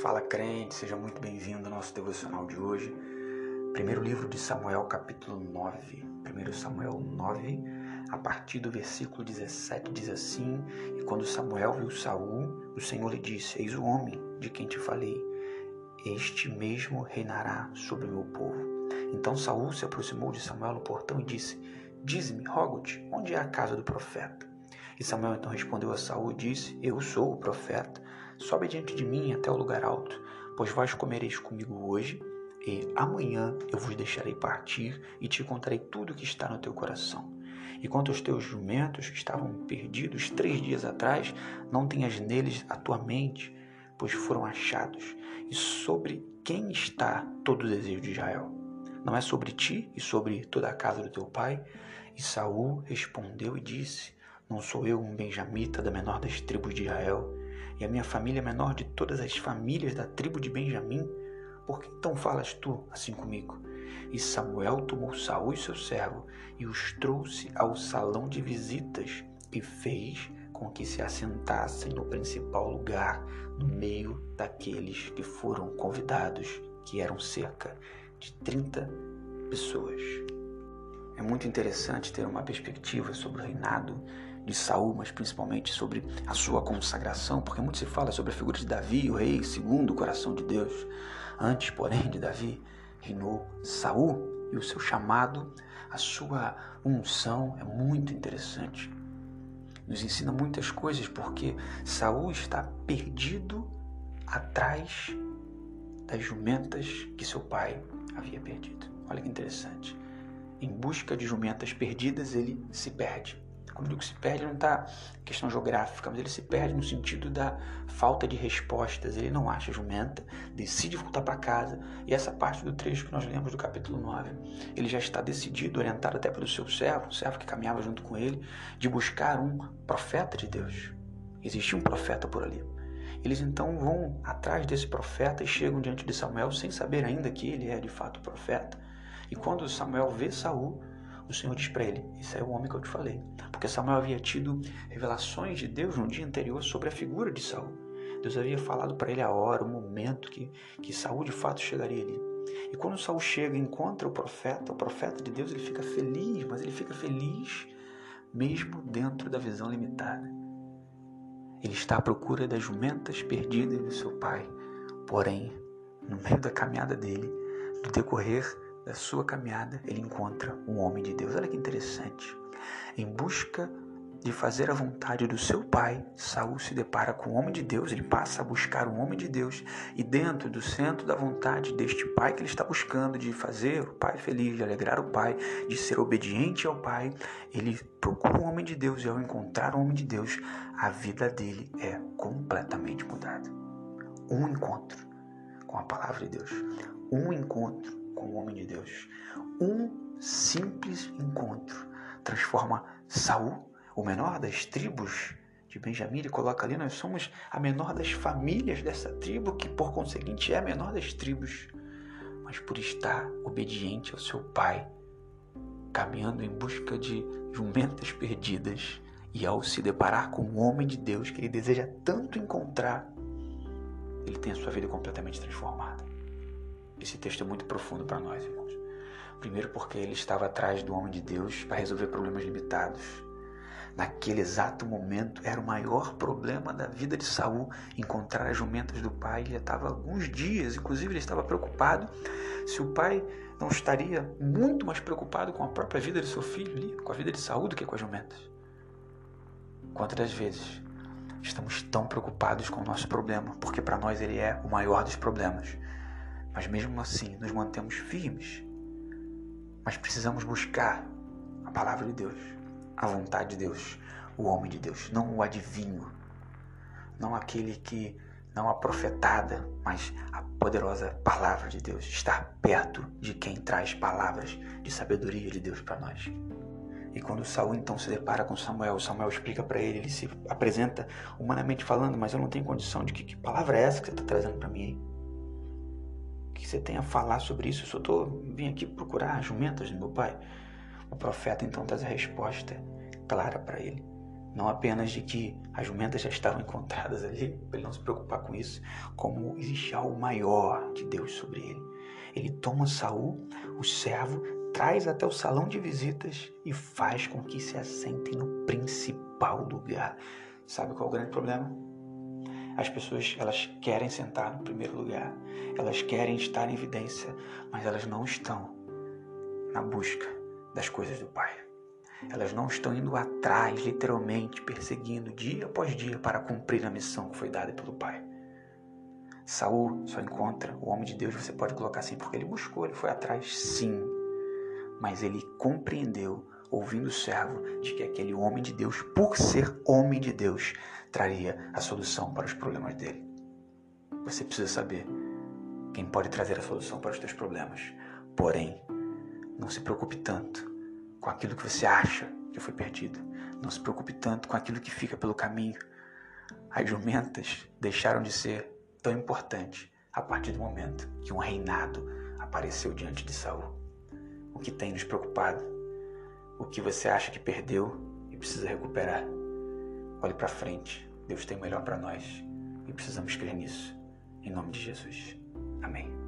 Fala crente, seja muito bem-vindo ao nosso devocional de hoje. Primeiro livro de Samuel, capítulo 9. 1 Samuel 9, a partir do versículo 17, diz assim: E quando Samuel viu Saul, o Senhor lhe disse: Eis o homem de quem te falei. Este mesmo reinará sobre o meu povo. Então Saul se aproximou de Samuel no portão e disse: Dize-me, rogo-te, onde é a casa do profeta? E Samuel então respondeu a Saul e disse: Eu sou o profeta. Sobe diante de mim até o lugar alto, pois vós comereis comigo hoje, e amanhã eu vos deixarei partir e te contarei tudo o que está no teu coração. E quanto aos teus jumentos que estavam perdidos três dias atrás, não tenhas neles a tua mente, pois foram achados. E sobre quem está todo o desejo de Israel? Não é sobre ti e sobre toda a casa do teu pai? E Saul respondeu e disse: não sou eu um benjamita da menor das tribos de Israel, e a minha família é menor de todas as famílias da tribo de Benjamim? Por que então falas tu assim comigo? E Samuel tomou Saul seu servo e os trouxe ao salão de visitas e fez com que se assentassem no principal lugar, no meio daqueles que foram convidados, que eram cerca de 30 pessoas. É muito interessante ter uma perspectiva sobre o reinado de Saul, mas principalmente sobre a sua consagração, porque muito se fala sobre a figura de Davi, o rei segundo o coração de Deus. Antes, porém, de Davi, reinou Saul e o seu chamado, a sua unção é muito interessante. Nos ensina muitas coisas porque Saul está perdido atrás das jumentas que seu pai havia perdido. Olha que interessante. Em busca de jumentas perdidas, ele se perde. Digo que se perde, não está questão geográfica, mas ele se perde no sentido da falta de respostas. Ele não acha jumenta, decide voltar para casa. E essa parte do trecho que nós lemos do capítulo 9, ele já está decidido, orientado até pelo seu servo, o servo que caminhava junto com ele, de buscar um profeta de Deus. Existia um profeta por ali. Eles então vão atrás desse profeta e chegam diante de Samuel sem saber ainda que ele é de fato profeta. E quando Samuel vê Saul, o Senhor diz para ele: Esse é o homem que eu te falei. Porque Samuel havia tido revelações de Deus no dia anterior sobre a figura de Saul. Deus havia falado para ele a hora, o momento que, que Saul de fato chegaria ali. E quando Saul chega e encontra o profeta, o profeta de Deus, ele fica feliz, mas ele fica feliz mesmo dentro da visão limitada. Ele está à procura das jumentas perdidas do seu pai. Porém, no meio da caminhada dele, no decorrer da sua caminhada, ele encontra um homem de Deus. Olha que interessante. Em busca de fazer a vontade do seu pai, Saul se depara com o homem de Deus, ele passa a buscar um homem de Deus, e dentro do centro da vontade deste pai que ele está buscando de fazer o pai feliz, de alegrar o pai, de ser obediente ao pai, ele procura um homem de Deus e ao encontrar um homem de Deus, a vida dele é completamente mudada. Um encontro com a palavra de Deus, um encontro com o homem de Deus. Um transforma Saul, o menor das tribos de Benjamim, ele coloca ali, nós somos a menor das famílias dessa tribo, que por conseguinte é a menor das tribos. Mas por estar obediente ao seu pai, caminhando em busca de jumentas perdidas, e ao se deparar com um homem de Deus que ele deseja tanto encontrar, ele tem a sua vida completamente transformada. Esse texto é muito profundo para nós, irmãos. Primeiro, porque ele estava atrás do homem de Deus para resolver problemas limitados. Naquele exato momento, era o maior problema da vida de Saul encontrar as jumentas do pai. Ele estava alguns dias, inclusive, ele estava preocupado se o pai não estaria muito mais preocupado com a própria vida de seu filho ali, com a vida de Saul, do que com as jumentas. Quantas vezes estamos tão preocupados com o nosso problema, porque para nós ele é o maior dos problemas mas mesmo assim nos mantemos firmes. Mas precisamos buscar a palavra de Deus, a vontade de Deus, o homem de Deus, não o adivinho, não aquele que não a profetada, mas a poderosa palavra de Deus, estar perto de quem traz palavras de sabedoria de Deus para nós. E quando Saul então se depara com Samuel, Samuel explica para ele, ele se apresenta humanamente falando, mas eu não tenho condição de que, que palavra é essa que você está trazendo para mim? Hein? Você tem a falar sobre isso? Eu só tô, vim aqui procurar jumentas do meu pai. O profeta então traz a resposta clara para ele. não apenas de que as jumentas já estavam encontradas ali, para ele não se preocupar com isso, como existe algo maior de Deus sobre ele. Ele toma Saul, o servo, traz até o salão de visitas e faz com que se assentem no principal lugar. Sabe qual é o grande problema? As pessoas elas querem sentar no primeiro lugar, elas querem estar em evidência, mas elas não estão na busca das coisas do Pai. Elas não estão indo atrás, literalmente, perseguindo dia após dia para cumprir a missão que foi dada pelo Pai. Saul só encontra o homem de Deus, você pode colocar assim, porque ele buscou, ele foi atrás, sim. Mas ele compreendeu, ouvindo o servo, de que aquele homem de Deus, por ser homem de Deus, traria a solução para os problemas dele. Você precisa saber quem pode trazer a solução para os teus problemas. Porém, não se preocupe tanto com aquilo que você acha que foi perdido. Não se preocupe tanto com aquilo que fica pelo caminho. As jumentas deixaram de ser tão importantes a partir do momento que um reinado apareceu diante de Saul. O que tem nos preocupado? O que você acha que perdeu e precisa recuperar? Olhe para frente. Deus tem o melhor para nós e precisamos crer nisso. Em nome de Jesus. Amém.